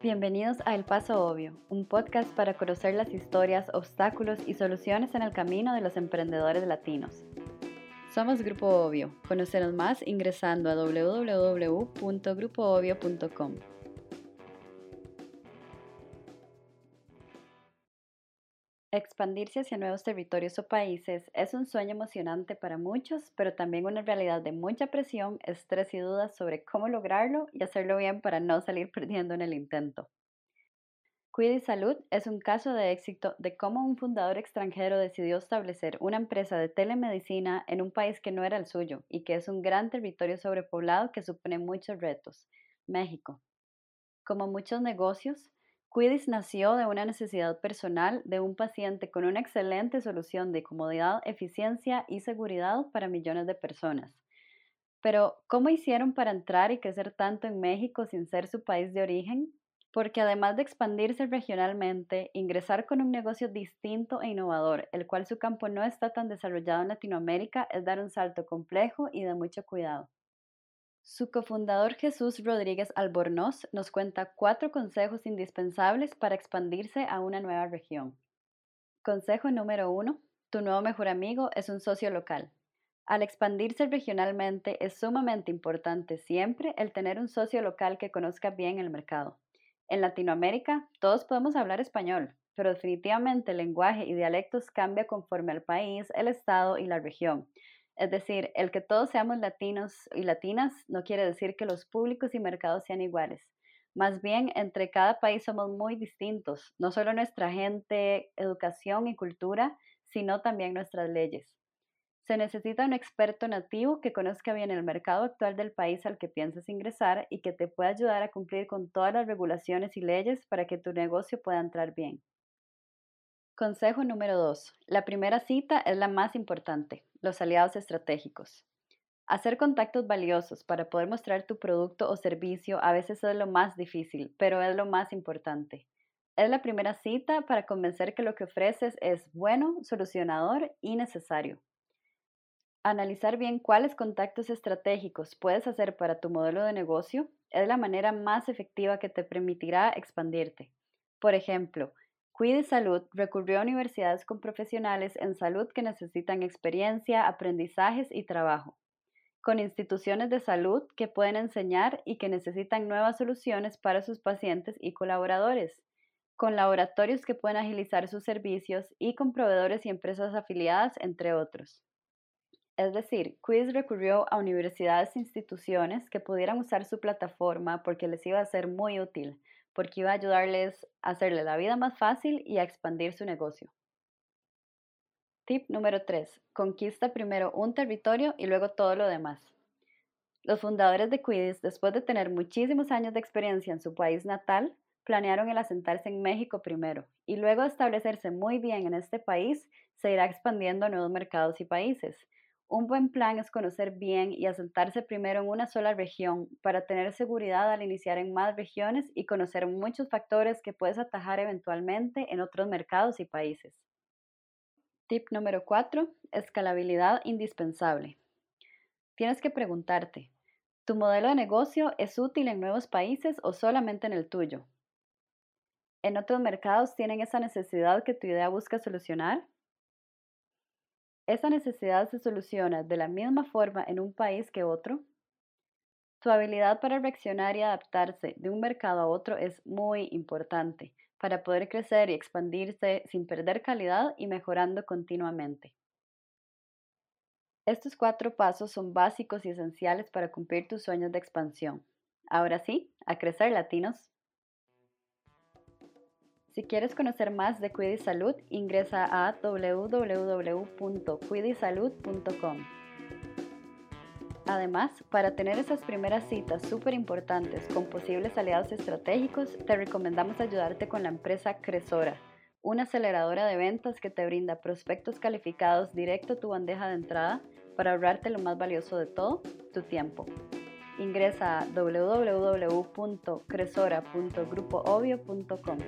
Bienvenidos a El Paso Obvio, un podcast para conocer las historias, obstáculos y soluciones en el camino de los emprendedores latinos. Somos Grupo Obvio. Conocernos más ingresando a www.grupoobvio.com. Expandirse hacia nuevos territorios o países es un sueño emocionante para muchos, pero también una realidad de mucha presión, estrés y dudas sobre cómo lograrlo y hacerlo bien para no salir perdiendo en el intento. Cuida Salud es un caso de éxito de cómo un fundador extranjero decidió establecer una empresa de telemedicina en un país que no era el suyo y que es un gran territorio sobrepoblado que supone muchos retos, México. Como muchos negocios, Quidis nació de una necesidad personal de un paciente con una excelente solución de comodidad, eficiencia y seguridad para millones de personas. Pero, ¿cómo hicieron para entrar y crecer tanto en México sin ser su país de origen? Porque además de expandirse regionalmente, ingresar con un negocio distinto e innovador, el cual su campo no está tan desarrollado en Latinoamérica, es dar un salto complejo y de mucho cuidado. Su cofundador Jesús Rodríguez Albornoz nos cuenta cuatro consejos indispensables para expandirse a una nueva región. Consejo número uno. Tu nuevo mejor amigo es un socio local. Al expandirse regionalmente es sumamente importante siempre el tener un socio local que conozca bien el mercado. En Latinoamérica todos podemos hablar español, pero definitivamente el lenguaje y dialectos cambia conforme al país, el estado y la región. Es decir, el que todos seamos latinos y latinas no quiere decir que los públicos y mercados sean iguales. Más bien, entre cada país somos muy distintos, no solo nuestra gente, educación y cultura, sino también nuestras leyes. Se necesita un experto nativo que conozca bien el mercado actual del país al que piensas ingresar y que te pueda ayudar a cumplir con todas las regulaciones y leyes para que tu negocio pueda entrar bien. Consejo número 2. La primera cita es la más importante, los aliados estratégicos. Hacer contactos valiosos para poder mostrar tu producto o servicio a veces es lo más difícil, pero es lo más importante. Es la primera cita para convencer que lo que ofreces es bueno, solucionador y necesario. Analizar bien cuáles contactos estratégicos puedes hacer para tu modelo de negocio es la manera más efectiva que te permitirá expandirte. Por ejemplo, Cuide Salud recurrió a universidades con profesionales en salud que necesitan experiencia, aprendizajes y trabajo, con instituciones de salud que pueden enseñar y que necesitan nuevas soluciones para sus pacientes y colaboradores, con laboratorios que pueden agilizar sus servicios y con proveedores y empresas afiliadas, entre otros. Es decir, Quiz recurrió a universidades e instituciones que pudieran usar su plataforma porque les iba a ser muy útil porque iba a ayudarles a hacerle la vida más fácil y a expandir su negocio. Tip número 3. Conquista primero un territorio y luego todo lo demás. Los fundadores de Quidis, después de tener muchísimos años de experiencia en su país natal, planearon el asentarse en México primero y luego establecerse muy bien en este país, se irá expandiendo a nuevos mercados y países. Un buen plan es conocer bien y asentarse primero en una sola región para tener seguridad al iniciar en más regiones y conocer muchos factores que puedes atajar eventualmente en otros mercados y países. Tip número 4. Escalabilidad indispensable. Tienes que preguntarte, ¿tu modelo de negocio es útil en nuevos países o solamente en el tuyo? ¿En otros mercados tienen esa necesidad que tu idea busca solucionar? ¿Esa necesidad se soluciona de la misma forma en un país que otro? Su habilidad para reaccionar y adaptarse de un mercado a otro es muy importante para poder crecer y expandirse sin perder calidad y mejorando continuamente. Estos cuatro pasos son básicos y esenciales para cumplir tus sueños de expansión. Ahora sí, a crecer latinos. Si quieres conocer más de Cuidisalud, ingresa a www.cuidisalud.com. Además, para tener esas primeras citas súper importantes con posibles aliados estratégicos, te recomendamos ayudarte con la empresa Cresora, una aceleradora de ventas que te brinda prospectos calificados directo a tu bandeja de entrada para ahorrarte lo más valioso de todo, tu tiempo. Ingresa a www.cresora.grupoobvio.com.